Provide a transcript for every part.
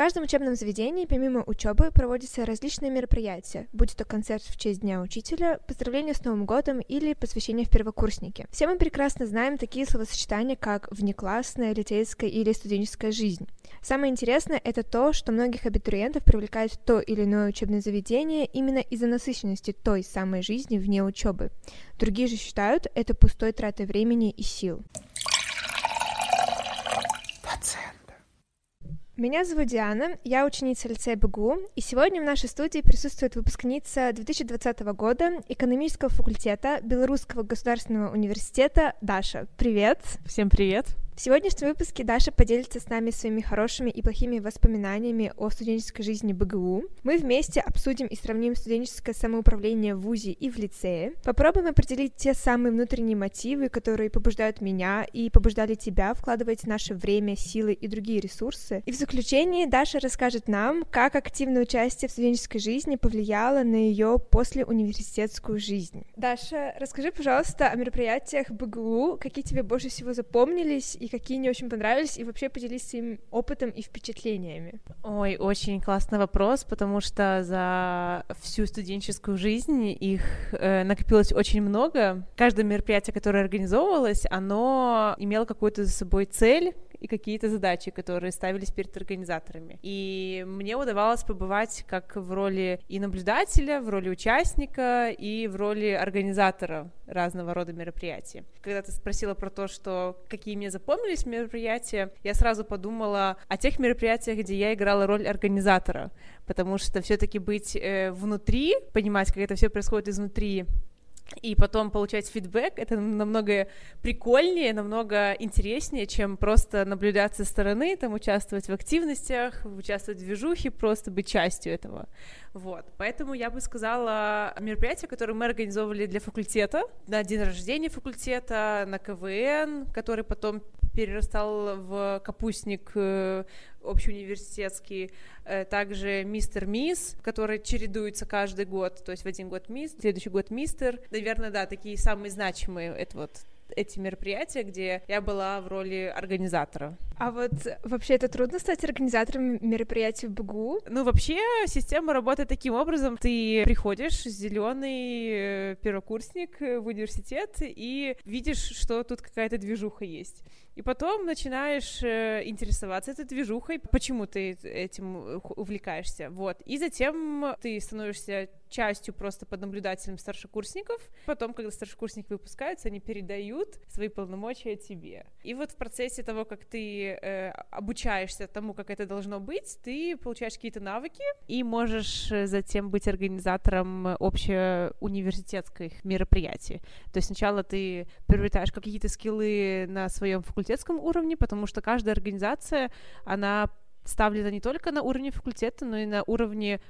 каждом учебном заведении, помимо учебы, проводятся различные мероприятия, будь то концерт в честь Дня Учителя, поздравление с Новым годом или посвящение в первокурсники. Все мы прекрасно знаем такие словосочетания, как внеклассная, литейская или студенческая жизнь. Самое интересное — это то, что многих абитуриентов привлекает то или иное учебное заведение именно из-за насыщенности той самой жизни вне учебы. Другие же считают это пустой тратой времени и сил. Меня зовут Диана, я ученица лицея БГУ, и сегодня в нашей студии присутствует выпускница 2020 года экономического факультета Белорусского государственного университета Даша. Привет! Всем привет! В сегодняшнем выпуске Даша поделится с нами своими хорошими и плохими воспоминаниями о студенческой жизни БГУ. Мы вместе обсудим и сравним студенческое самоуправление в ВУЗе и в лицее. Попробуем определить те самые внутренние мотивы, которые побуждают меня и побуждали тебя вкладывать наше время, силы и другие ресурсы. И в заключении Даша расскажет нам, как активное участие в студенческой жизни повлияло на ее после университетскую жизнь. Даша, расскажи, пожалуйста, о мероприятиях БГУ, какие тебе больше всего запомнились и какие не очень понравились, и вообще поделись своим опытом и впечатлениями. Ой, очень классный вопрос, потому что за всю студенческую жизнь их э, накопилось очень много. Каждое мероприятие, которое организовывалось, оно имело какую-то за собой цель, и какие-то задачи, которые ставились перед организаторами. И мне удавалось побывать как в роли и наблюдателя, в роли участника, и в роли организатора разного рода мероприятий. Когда ты спросила про то, что какие мне запомнились мероприятия, я сразу подумала о тех мероприятиях, где я играла роль организатора, потому что все-таки быть э, внутри, понимать, как это все происходит изнутри, и потом получать фидбэк, это намного прикольнее, намного интереснее, чем просто наблюдать со стороны, там, участвовать в активностях, участвовать в движухе, просто быть частью этого. Вот, поэтому я бы сказала мероприятия, которые мы организовывали для факультета, на день рождения факультета, на КВН, который потом перерастал в капустник э, общеуниверситетский, э, также мистер мисс, который чередуется каждый год, то есть в один год мисс, в следующий год мистер. Наверное, да, такие самые значимые, это вот эти мероприятия, где я была в роли организатора. А вот вообще это трудно стать организатором мероприятий в БГУ? Ну, вообще система работает таким образом. Ты приходишь, зеленый э, первокурсник в университет, и видишь, что тут какая-то движуха есть. И потом начинаешь э, интересоваться этой движухой, почему ты этим увлекаешься, вот. И затем ты становишься частью просто под наблюдателем старшекурсников. Потом, когда старшекурсники выпускаются, они передают свои полномочия тебе. И вот в процессе того, как ты э, обучаешься тому, как это должно быть, ты получаешь какие-то навыки и можешь э, затем быть организатором общеуниверситетских мероприятий. То есть сначала ты приобретаешь какие-то скиллы на своем факультетском уровне, потому что каждая организация, она ставлена не только на уровне факультета, но и на уровне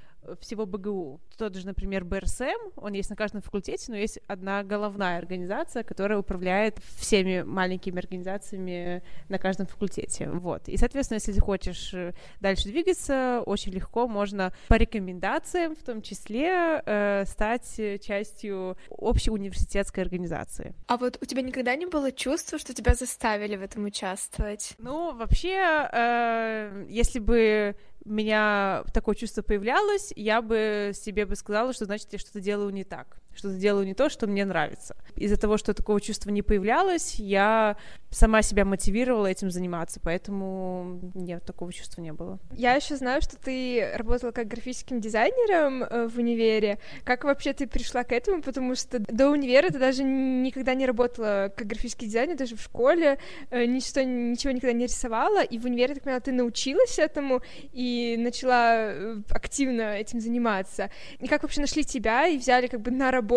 всего БГУ. Тот же, например, БРСМ, он есть на каждом факультете, но есть одна головная организация, которая управляет всеми маленькими организациями на каждом факультете. Вот. И, соответственно, если ты хочешь э, дальше двигаться, очень легко можно по рекомендациям, в том числе, э, стать частью общей университетской организации. А вот у тебя никогда не было чувства, что тебя заставили в этом участвовать? Ну, вообще, э, если бы меня такое чувство появлялось, я бы себе бы сказала, что значит я что-то делаю не так что-то делаю не то, что мне нравится. Из-за того, что такого чувства не появлялось, я сама себя мотивировала этим заниматься, поэтому нет, такого чувства не было. Я еще знаю, что ты работала как графическим дизайнером э, в универе. Как вообще ты пришла к этому? Потому что до универа ты даже никогда не работала как графический дизайнер, даже в школе э, ничего, ничего никогда не рисовала, и в универе, так поняла, ты научилась этому и начала э, активно этим заниматься. И как вообще нашли тебя и взяли как бы на работу,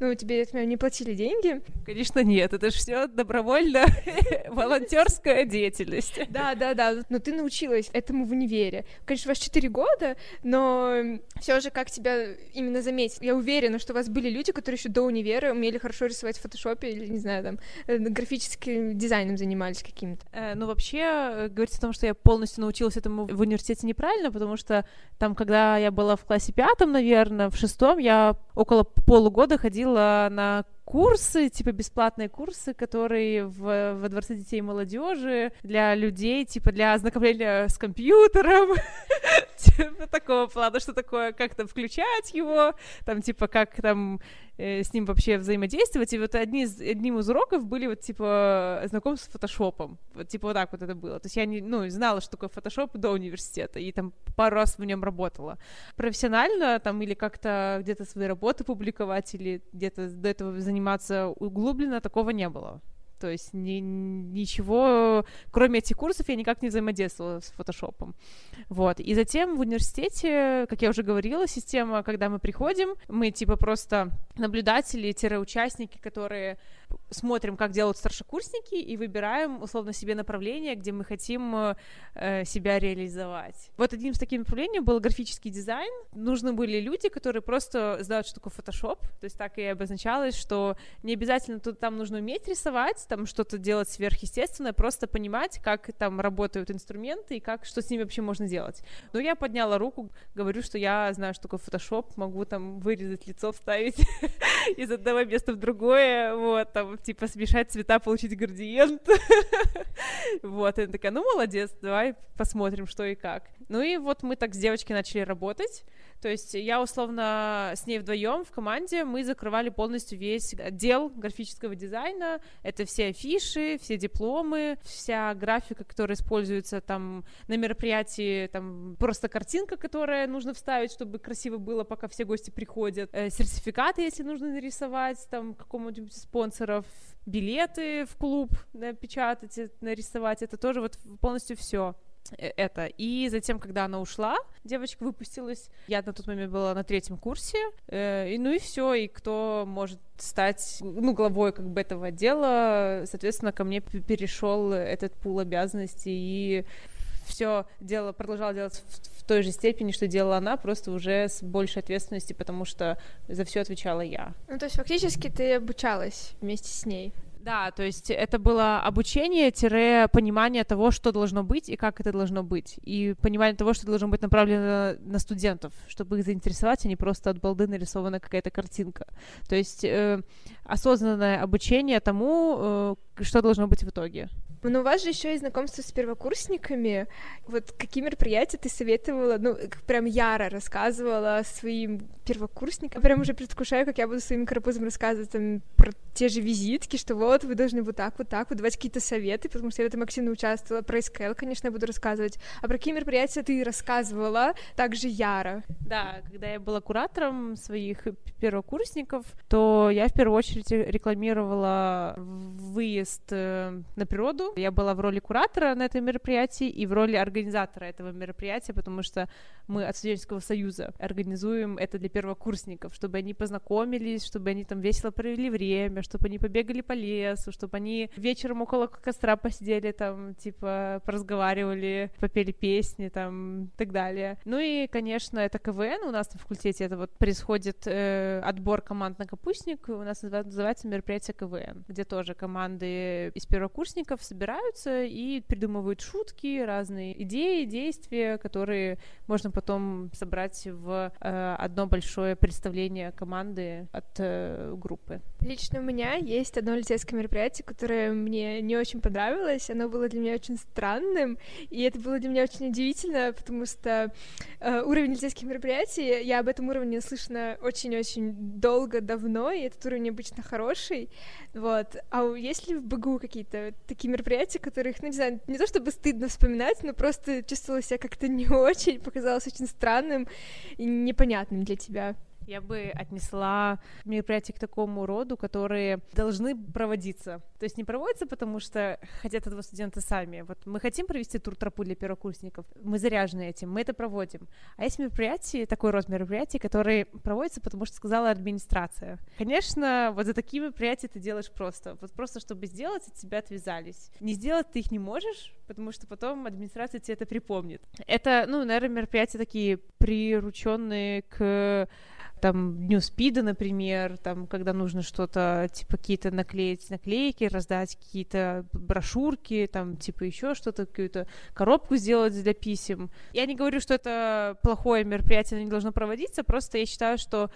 ну, тебе, понимаю, не платили деньги? Конечно, нет, это же все добровольно волонтерская деятельность. Да, да, да, но ты научилась этому в универе. Конечно, у вас 4 года, но все же как тебя именно заметить? Я уверена, что у вас были люди, которые еще до универа умели хорошо рисовать в фотошопе или, не знаю, там, э, графическим дизайном занимались каким-то. Э, ну, вообще, э, говорить о том, что я полностью научилась этому в университете неправильно, потому что там, когда я была в классе пятом, наверное, в шестом, я около пол полугода ходила на курсы, типа бесплатные курсы, которые в, во Дворце детей и молодежи для людей, типа для ознакомления с компьютером, типа такого плана, что такое, как там включать его, там типа как там э, с ним вообще взаимодействовать. И вот одни из, одним из уроков были вот типа знакомство с фотошопом. Вот типа вот так вот это было. То есть я не, ну, знала, что такое фотошоп до университета, и там пару раз в нем работала. Профессионально там или как-то где-то свои работы публиковать, или где-то до этого заниматься углубленно, такого не было. То есть ни, ничего, кроме этих курсов, я никак не взаимодействовала с фотошопом. Вот. И затем в университете, как я уже говорила, система, когда мы приходим, мы типа просто наблюдатели-участники, которые смотрим, как делают старшекурсники, и выбираем, условно, себе направление, где мы хотим э, себя реализовать. Вот одним из таких направлений был графический дизайн. Нужны были люди, которые просто знают, что такое Photoshop, то есть так и обозначалось, что не обязательно тут там нужно уметь рисовать, там что-то делать сверхъестественное, просто понимать, как там работают инструменты и как, что с ними вообще можно делать. Но я подняла руку, говорю, что я знаю, что такое Photoshop, могу там вырезать лицо, вставить из одного места в другое, вот, там, типа, смешать цвета, получить градиент. Вот, и она такая, ну, молодец, давай посмотрим, что и как. Ну и вот мы так с девочкой начали работать, то есть я условно с ней вдвоем в команде мы закрывали полностью весь отдел графического дизайна. Это все афиши, все дипломы, вся графика, которая используется там на мероприятии, там просто картинка, которая нужно вставить, чтобы красиво было, пока все гости приходят. Э, сертификаты, если нужно нарисовать там какому-нибудь спонсоров, билеты в клуб напечатать, нарисовать, это тоже вот полностью все. Э, это. И затем, когда она ушла, девочка выпустилась, я на тот момент была на третьем курсе, э, и ну и все, и кто может стать, ну, главой как бы этого отдела, соответственно, ко мне перешел этот пул обязанностей, и все дело продолжала делать в, в той же степени, что делала она, просто уже с большей ответственностью, потому что за все отвечала я. Ну, то есть фактически ты обучалась вместе с ней. Да, то есть это было обучение-понимание того, что должно быть и как это должно быть. И понимание того, что должно быть направлено на студентов, чтобы их заинтересовать, а не просто от балды нарисована какая-то картинка. То есть э, осознанное обучение тому, э, что должно быть в итоге. Но у вас же еще и знакомство с первокурсниками. Вот какие мероприятия ты советовала, ну, прям яро рассказывала своим первокурсникам. Я прям уже предвкушаю, как я буду своим карапузам рассказывать там, про те же визитки, что вот, вы должны вот так, вот так, вот давать какие-то советы, потому что я в этом активно участвовала. Про SQL, конечно, я буду рассказывать. А про какие мероприятия ты рассказывала также яро? Да, когда я была куратором своих первокурсников, то я в первую очередь рекламировала выезд э, на природу, я была в роли куратора на этом мероприятии и в роли организатора этого мероприятия, потому что мы от студенческого союза организуем это для первокурсников, чтобы они познакомились, чтобы они там весело провели время, чтобы они побегали по лесу, чтобы они вечером около костра посидели там, типа, поразговаривали, попели песни там и так далее. Ну и, конечно, это КВН у нас на факультете, это вот происходит э, отбор команд на капустник, у нас называется мероприятие КВН, где тоже команды из первокурсников собираются собираются и придумывают шутки, разные идеи, действия, которые можно потом собрать в э, одно большое представление команды от э, группы. Лично у меня есть одно лицейское мероприятие, которое мне не очень понравилось. Оно было для меня очень странным, и это было для меня очень удивительно, потому что э, уровень лицейских мероприятий, я об этом уровне слышно очень-очень долго, давно, и этот уровень обычно хороший. Вот. А есть ли в БГУ какие-то такие мероприятия, которых, ну, не знаю, не то чтобы стыдно вспоминать, но просто чувствовала себя как-то не очень, показалось очень странным и непонятным для тебя я бы отнесла мероприятия к такому роду, которые должны проводиться. То есть не проводятся, потому что хотят этого студента сами. Вот мы хотим провести тур тропу для первокурсников, мы заряжены этим, мы это проводим. А есть мероприятия, такой род мероприятий, которые проводятся, потому что сказала администрация. Конечно, вот за такие мероприятия ты делаешь просто. Вот просто, чтобы сделать, от тебя отвязались. Не сделать ты их не можешь, потому что потом администрация тебе это припомнит. Это, ну, наверное, мероприятия такие прирученные к там, Дню СПИДа, например, там, когда нужно что-то, типа, какие-то наклеить наклейки, раздать какие-то брошюрки, там, типа, еще что-то, какую-то коробку сделать для писем. Я не говорю, что это плохое мероприятие, оно не должно проводиться, просто я считаю, что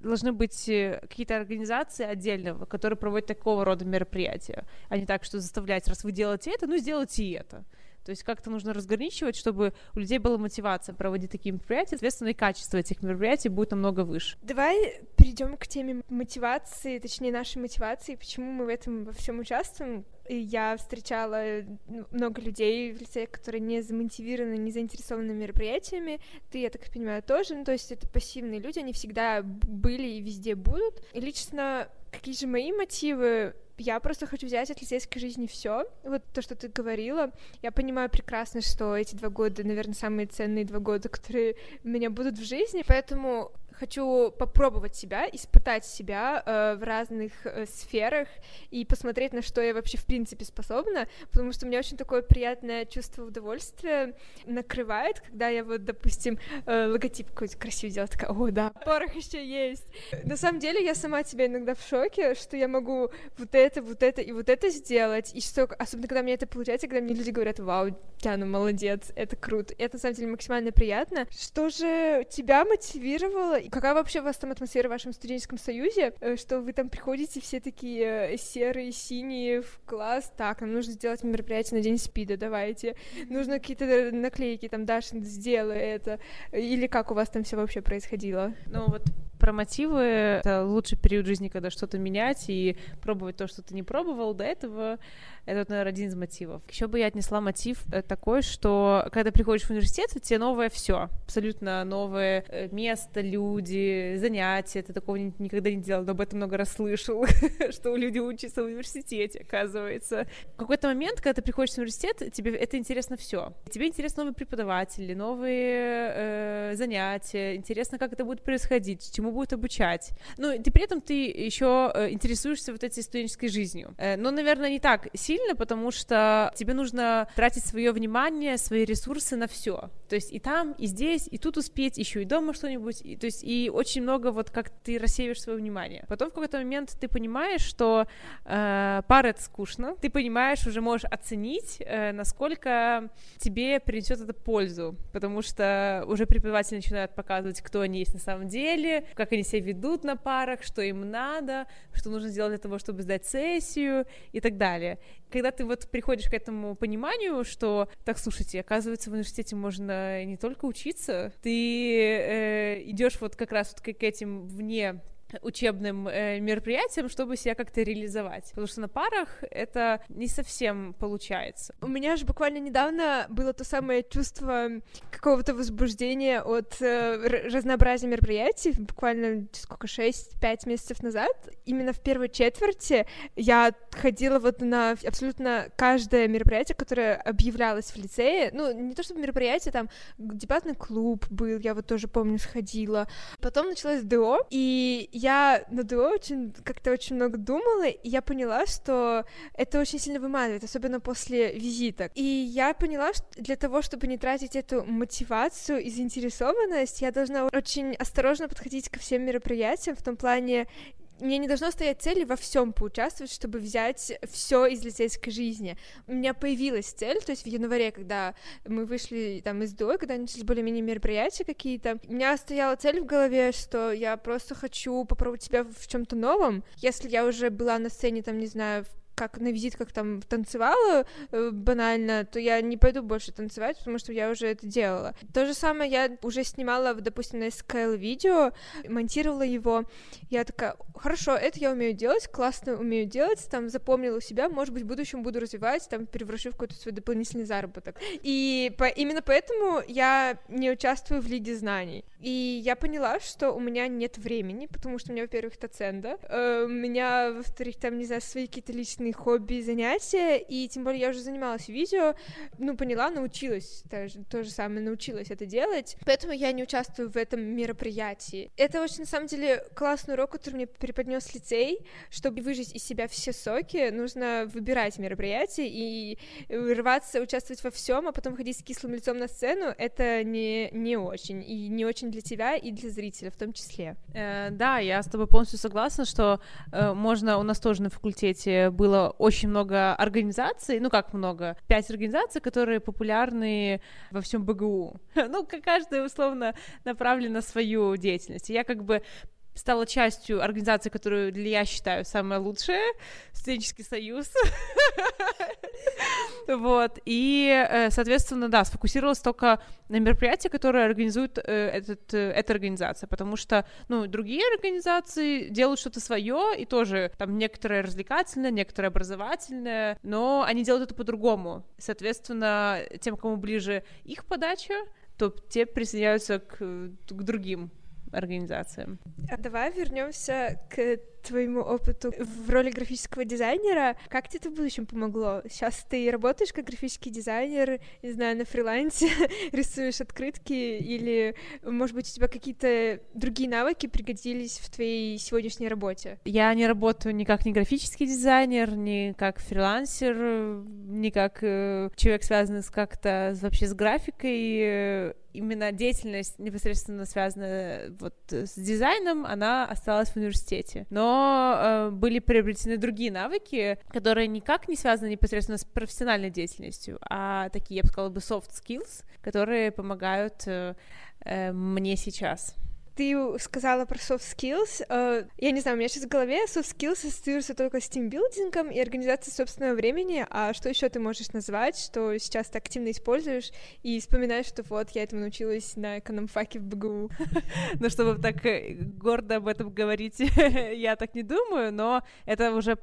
должны быть э, какие-то организации отдельно, которые проводят такого рода мероприятия, а не так, что заставлять, раз вы делаете это, ну, сделайте и это. То есть как-то нужно разграничивать, чтобы у людей была мотивация проводить такие мероприятия, соответственно, и качество этих мероприятий будет намного выше. Давай перейдем к теме мотивации, точнее, нашей мотивации, почему мы в этом во всем участвуем. И я встречала много людей в лице, которые не замотивированы, не заинтересованы мероприятиями. Ты, я так понимаю, тоже. Ну, то есть это пассивные люди, они всегда были и везде будут. И лично какие же мои мотивы? Я просто хочу взять от лицейской жизни все. Вот то, что ты говорила. Я понимаю прекрасно, что эти два года, наверное, самые ценные два года, которые у меня будут в жизни. Поэтому хочу попробовать себя, испытать себя э, в разных э, сферах и посмотреть, на что я вообще в принципе способна, потому что у меня очень такое приятное чувство удовольствия накрывает, когда я вот, допустим, э, логотип какой-то красивый делаю, такая, о, да, порох еще есть. На самом деле я сама тебя иногда в шоке, что я могу вот это, вот это и вот это сделать, и что, особенно когда мне это получается, когда мне люди говорят, вау, Тяна, молодец, это круто, это на самом деле максимально приятно. Что же тебя мотивировало Какая вообще у вас там атмосфера в вашем студенческом союзе, э, что вы там приходите все такие э, серые, синие в класс, так, нам нужно сделать мероприятие на день спида, давайте, нужно какие-то э, наклейки, там, Даша, сделай это, или как у вас там все вообще происходило? Ну вот про мотивы. Это лучший период жизни, когда что-то менять и пробовать то, что ты не пробовал до этого. Это, наверное, один из мотивов. Еще бы я отнесла мотив э, такой, что когда приходишь в университет, у тебя новое все, абсолютно новое э, место, люди, занятия. Ты такого никогда не делал, но об этом много раз слышал, что люди учатся в университете, оказывается. В какой-то момент, когда ты приходишь в университет, тебе это интересно все. Тебе интересны новые преподаватели, новые э, занятия, интересно, как это будет происходить, чему будет обучать. Ну, ты при этом ты еще э, интересуешься вот этой студенческой жизнью. Э, но, наверное, не так сильно, потому что тебе нужно тратить свое внимание, свои ресурсы на все. То есть и там, и здесь, и тут успеть, еще и дома что-нибудь. И, то есть и очень много вот как ты рассеиваешь свое внимание. Потом в какой-то момент ты понимаешь, что э, пара это скучно. Ты понимаешь, уже можешь оценить, э, насколько тебе принесет это пользу, потому что уже преподаватели начинают показывать, кто они есть на самом деле, как они себя ведут на парах, что им надо, что нужно сделать для того, чтобы сдать сессию и так далее. Когда ты вот приходишь к этому пониманию, что, так, слушайте, оказывается, в университете можно не только учиться, ты э, идешь вот как раз вот к этим вне учебным э, мероприятиям, чтобы себя как-то реализовать. Потому что на парах это не совсем получается. У меня же буквально недавно было то самое чувство какого-то возбуждения от э, разнообразия мероприятий, буквально сколько, 6-5 месяцев назад. Именно в первой четверти я ходила вот на абсолютно каждое мероприятие, которое объявлялось в лицее. Ну, не то чтобы мероприятие, там дебатный клуб был, я вот тоже помню, сходила. Потом началось ДО, и я на дуо очень как-то очень много думала, и я поняла, что это очень сильно выматывает, особенно после визита. И я поняла, что для того, чтобы не тратить эту мотивацию и заинтересованность, я должна очень осторожно подходить ко всем мероприятиям, в том плане мне не должно стоять цели во всем поучаствовать, чтобы взять все из лицейской жизни. У меня появилась цель, то есть в январе, когда мы вышли там из ДО, когда начались более-менее мероприятия какие-то, у меня стояла цель в голове, что я просто хочу попробовать себя в чем-то новом. Если я уже была на сцене, там, не знаю, в как на визитках там танцевала э, банально, то я не пойду больше танцевать, потому что я уже это делала. То же самое я уже снимала, допустим, на SKL видео, монтировала его. Я такая, хорошо, это я умею делать, классно умею делать, там запомнила у себя, может быть, в будущем буду развивать, там превращу в какой-то свой дополнительный заработок. И по, именно поэтому я не участвую в Лиге знаний. И я поняла, что у меня нет времени, потому что у меня, во-первых, таценда, э, у меня, во-вторых, там, не знаю, свои какие-то личные классные хобби, занятия, и тем более я уже занималась видео, ну, поняла, научилась, тоже, то же самое, научилась это делать, поэтому я не участвую в этом мероприятии. Это очень, на самом деле, классный урок, который мне преподнес лицей, чтобы выжить из себя все соки, нужно выбирать мероприятие и рваться, участвовать во всем, а потом ходить с кислым лицом на сцену, это не, не очень, и не очень для тебя, и для зрителя в том числе. Э, да, я с тобой полностью согласна, что э, можно, у нас тоже на факультете было очень много организаций, ну как много, пять организаций, которые популярны во всем БГУ. Ну, каждая условно направлена на свою деятельность. Я как бы стала частью организации, которую я считаю самая лучшая, студенческий союз. Вот, и, э, соответственно, да, сфокусировалась только на мероприятии, которые организует э, этот, э, эта организация, потому что, ну, другие организации делают что-то свое, и тоже там некоторое развлекательное, некоторое образовательное, но они делают это по-другому. Соответственно, тем, кому ближе их подача, то те присоединяются к, к другим организациям. А давай вернемся к твоему опыту в роли графического дизайнера. Как тебе это в будущем помогло? Сейчас ты работаешь как графический дизайнер, не знаю, на фрилансе, рисуешь открытки, или, может быть, у тебя какие-то другие навыки пригодились в твоей сегодняшней работе? Я не работаю ни как не графический дизайнер, ни как фрилансер, ни как э, человек, связанный с как-то вообще с графикой именно деятельность непосредственно связанная вот с дизайном, она осталась в университете. Но э, были приобретены другие навыки, которые никак не связаны непосредственно с профессиональной деятельностью, а такие, я бы сказала бы, soft skills, которые помогают э, э, мне сейчас. Ты сказала про soft skills. Uh, я не знаю, у меня сейчас в голове soft skills ассоциируется только с тимбилдингом и организацией собственного времени. А что еще ты можешь назвать, что сейчас ты активно используешь и вспоминаешь, что вот я этому научилась на экономфаке в БГУ? Ну, чтобы так э, гордо об этом говорить, я так не думаю, но это уже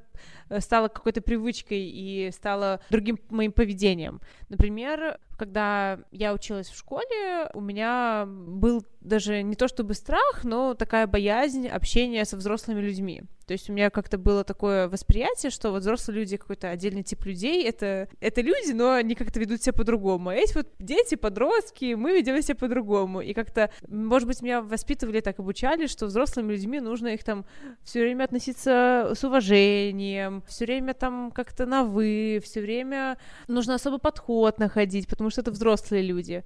э, стало какой-то привычкой и стало другим моим поведением. Например, когда я училась в школе, у меня был даже не то чтобы страх, но такая боязнь общения со взрослыми людьми. То есть у меня как-то было такое восприятие, что вот взрослые люди какой-то отдельный тип людей, это, это люди, но они как-то ведут себя по-другому. А есть вот дети, подростки, мы ведем себя по-другому. И как-то, может быть, меня воспитывали так, обучали, что взрослыми людьми нужно их там все время относиться с уважением, все время там как-то на вы, все время нужно особый подход находить, потому что это взрослые люди.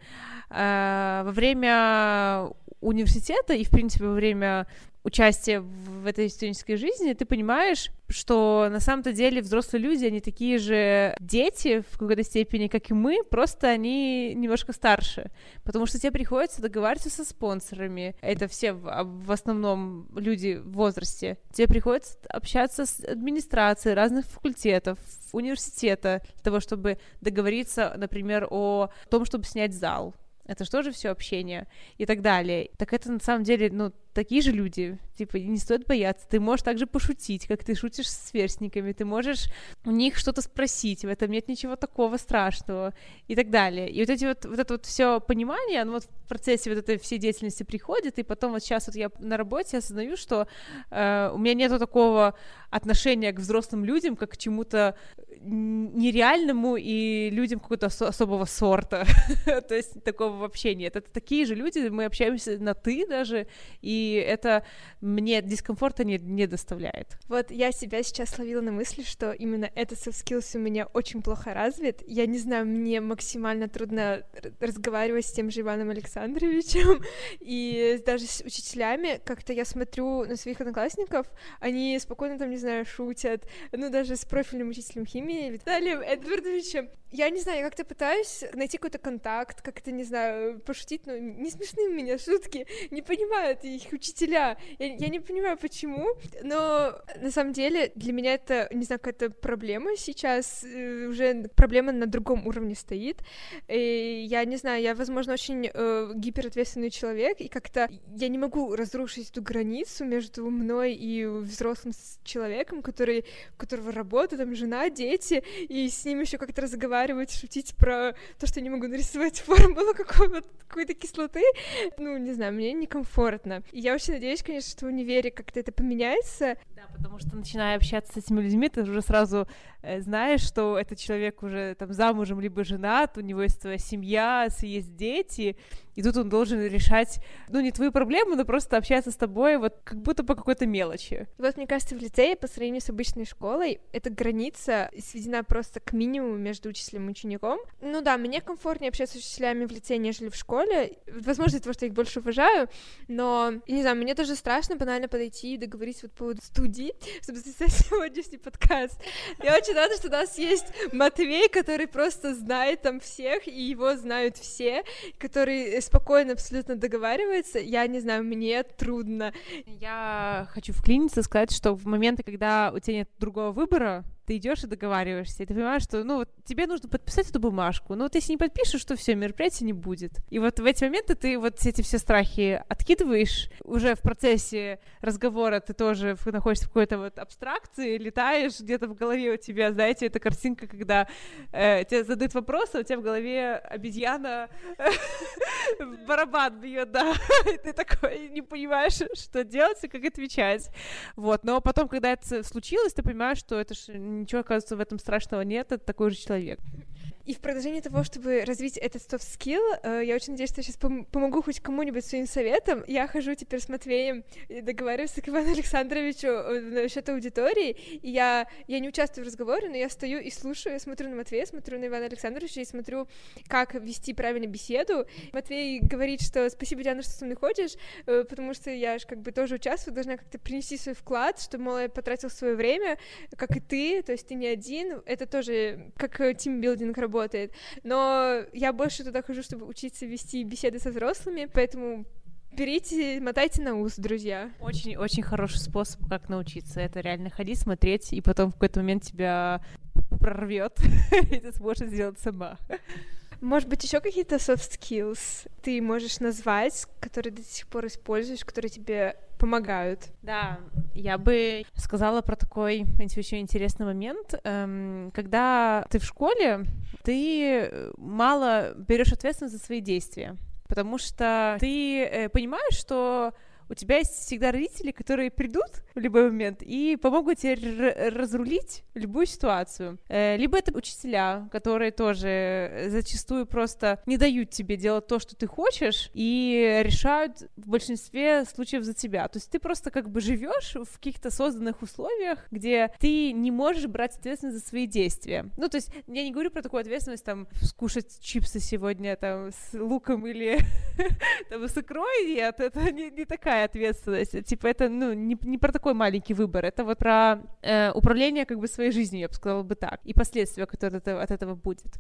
А во время университета и, в принципе, во время участие в этой студенческой жизни, ты понимаешь, что на самом-то деле взрослые люди, они такие же дети в какой-то степени, как и мы, просто они немножко старше, потому что тебе приходится договариваться со спонсорами, это все в, а, в основном люди в возрасте, тебе приходится общаться с администрацией разных факультетов, университета, для того, чтобы договориться, например, о том, чтобы снять зал, это же тоже все общение и так далее. Так это на самом деле, ну, такие же люди, типа, не стоит бояться. Ты можешь также пошутить, как ты шутишь с сверстниками, ты можешь у них что-то спросить, в этом нет ничего такого страшного и так далее. И вот эти вот, вот это вот все понимание, оно вот в процессе вот этой всей деятельности приходит, и потом вот сейчас вот я на работе осознаю, что э, у меня нету такого отношения к взрослым людям, как к чему-то нереальному и людям какого-то ос- особого сорта. То есть такого вообще нет. Это такие же люди, мы общаемся на «ты» даже, и это мне дискомфорта не, не доставляет. Вот я себя сейчас ловила на мысли, что именно этот soft skills у меня очень плохо развит. Я не знаю, мне максимально трудно разговаривать с тем же Иваном Александровичем, и даже с учителями, как-то я смотрю на своих одноклассников, они спокойно там, не знаю, шутят, ну, даже с профильным учителем химии Виталием Эдвардовичем. Я не знаю, я как-то пытаюсь найти какой-то контакт, как-то, не знаю, пошутить, но не смешны у меня шутки, не понимают их учителя. Я, я не понимаю, почему, но на самом деле для меня это, не знаю, какая-то проблема сейчас, э, уже проблема на другом уровне стоит. И я не знаю, я, возможно, очень э, гиперответственный человек, и как-то я не могу разрушить эту границу между мной и взрослым человеком, который, у которого работа, там, жена, дети, и с ним еще как-то разговаривать разговаривать, шутить про то, что я не могу нарисовать формулу какой-то кислоты, ну, не знаю, мне некомфортно. И я очень надеюсь, конечно, что в универе как-то это поменяется. Да, потому что начиная общаться с этими людьми, ты уже сразу э, знаешь, что этот человек уже там замужем либо женат, у него есть своя семья, есть дети, и тут он должен решать, ну, не твою проблему, но просто общаться с тобой вот как будто по какой-то мелочи. Вот, мне кажется, в лицее по сравнению с обычной школой эта граница сведена просто к минимуму между учителем и учеником. Ну да, мне комфортнее общаться с учителями в лицее, нежели в школе. Возможно, из-за того, что я их больше уважаю, но, не знаю, мне тоже страшно банально подойти и договориться вот по поводу чтобы записать сегодняшний подкаст. Я очень рада, что у нас есть Матвей, который просто знает там всех, и его знают все, который спокойно абсолютно договаривается, я не знаю, мне трудно. Я хочу вклиниться, сказать, что в моменты, когда у тебя нет другого выбора, ты идешь и договариваешься, и ты понимаешь, что, ну, вот тебе нужно подписать эту бумажку, но вот если не подпишешь, то все, мероприятия не будет. И вот в эти моменты ты вот эти все страхи откидываешь, уже в процессе разговора ты тоже находишься в какой-то вот абстракции, летаешь, где-то в голове у тебя, знаете, эта картинка, когда э, тебе задают вопрос, а у тебя в голове обезьяна барабан бьет, да, ты такой не понимаешь, что делать и как отвечать. Вот, но потом, когда это случилось, ты понимаешь, что это же ничего, оказывается, в этом страшного нет, это такой же человек. И в продолжении того, чтобы развить этот soft skill, э, я очень надеюсь, что я сейчас пом- помогу хоть кому-нибудь своим советом. Я хожу теперь с Матвеем и договариваюсь к Ивану Александровичу э, насчет аудитории, и я, я не участвую в разговоре, но я стою и слушаю, я смотрю на Матвея, смотрю на Ивана Александровича и смотрю, как вести правильно беседу. Матвей говорит, что спасибо, Диана, что со мной ходишь, э, потому что я же как бы тоже участвую, должна как-то принести свой вклад, что, мол, я потратил свое время, как и ты, то есть ты не один, это тоже как тимбилдинг работает, работает. Но я больше туда хожу, чтобы учиться вести беседы со взрослыми, поэтому берите, мотайте на ус, друзья. Очень-очень хороший способ, как научиться. Это реально ходить, смотреть, и потом в какой-то момент тебя прорвет, и ты сможешь сделать сама. Может быть, еще какие-то soft skills ты можешь назвать, которые до сих пор используешь, которые тебе помогают? Да, я бы сказала про такой еще интересный момент. Эм, когда ты в школе, ты мало берешь ответственность за свои действия, потому что ты э, понимаешь, что у тебя есть всегда родители, которые придут в любой момент и помогут тебе разрулить любую ситуацию. Э, либо это учителя, которые тоже зачастую просто не дают тебе делать то, что ты хочешь, и решают в большинстве случаев за тебя. То есть ты просто как бы живешь в каких-то созданных условиях, где ты не можешь брать ответственность за свои действия. Ну, то есть я не говорю про такую ответственность, там, скушать чипсы сегодня, там, с луком или там, с икрой, нет, это не, не такая большая ответственность. Типа это, ну, не, не про такой маленький выбор, это вот про э, управление как бы своей жизнью, я бы сказала бы так, и последствия, которые это, от этого будет.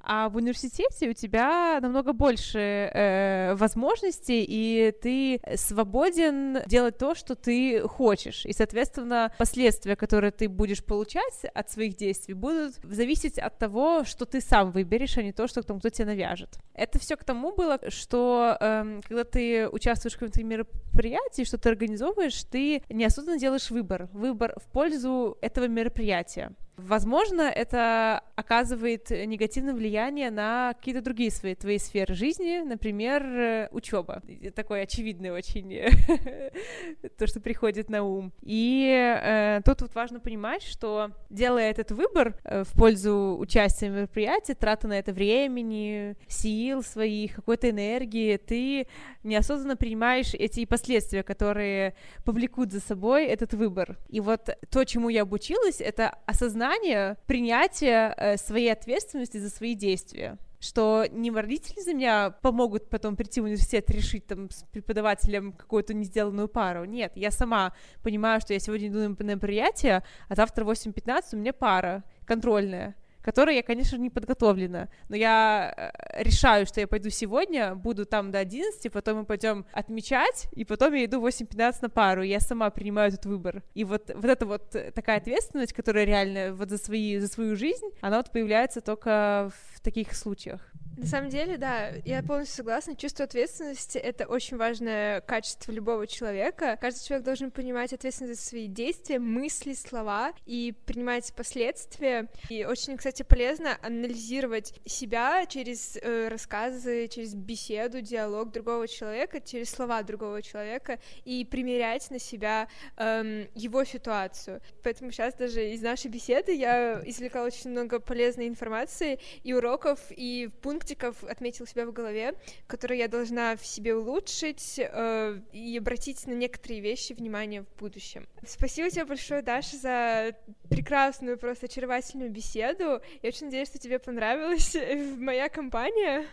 А в университете у тебя намного больше э, возможностей, и ты свободен делать то, что ты хочешь. И, соответственно, последствия, которые ты будешь получать от своих действий, будут зависеть от того, что ты сам выберешь, а не то, что там кто тебе навяжет. Это все к тому было, что э, когда ты участвуешь в каком-то мероприятии, мероприятии, что ты организовываешь, ты неосознанно делаешь выбор, выбор в пользу этого мероприятия. Возможно, это оказывает негативное влияние на какие-то другие свои твои сферы жизни, например, э, учеба. Такое очевидное очень то, что приходит на ум. И э, тут вот важно понимать, что делая этот выбор э, в пользу участия в мероприятии, траты на это времени, сил своих, какой-то энергии, ты неосознанно принимаешь эти последствия, которые повлекут за собой этот выбор. И вот то, чему я обучилась, это осознать осознание, принятие э, своей ответственности за свои действия что не родители за меня помогут потом прийти в университет, решить там с преподавателем какую-то не сделанную пару. Нет, я сама понимаю, что я сегодня иду на мероприятие, а завтра в 8.15 у меня пара контрольная которой я, конечно, не подготовлена, но я э, решаю, что я пойду сегодня, буду там до 11, потом мы пойдем отмечать, и потом я иду в 8.15 на пару, и я сама принимаю этот выбор. И вот, вот эта вот такая ответственность, которая реально вот за, свои, за свою жизнь, она вот появляется только в таких случаях. На самом деле, да, я полностью согласна. Чувство ответственности — это очень важное качество любого человека. Каждый человек должен понимать ответственность за свои действия, мысли, слова и принимать последствия. И очень, кстати, полезно анализировать себя через э, рассказы, через беседу, диалог другого человека, через слова другого человека и примерять на себя эм, его ситуацию. Поэтому сейчас даже из нашей беседы я извлекла очень много полезной информации и уроков, и пунктиков отметила себя в голове, которые я должна в себе улучшить э, и обратить на некоторые вещи внимание в будущем. Спасибо тебе большое, Даша, за прекрасную, просто очаровательную беседу. Я очень надеюсь, что тебе понравилась моя компания.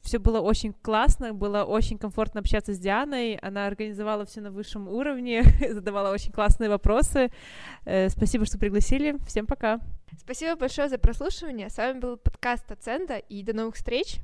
Все было очень классно, было очень комфортно общаться с Дианой. Она организовала все на высшем уровне, задавала очень классные вопросы. Э, спасибо, что пригласили. Всем пока. Спасибо большое за прослушивание. С вами был подкаст Аценда, и до новых встреч.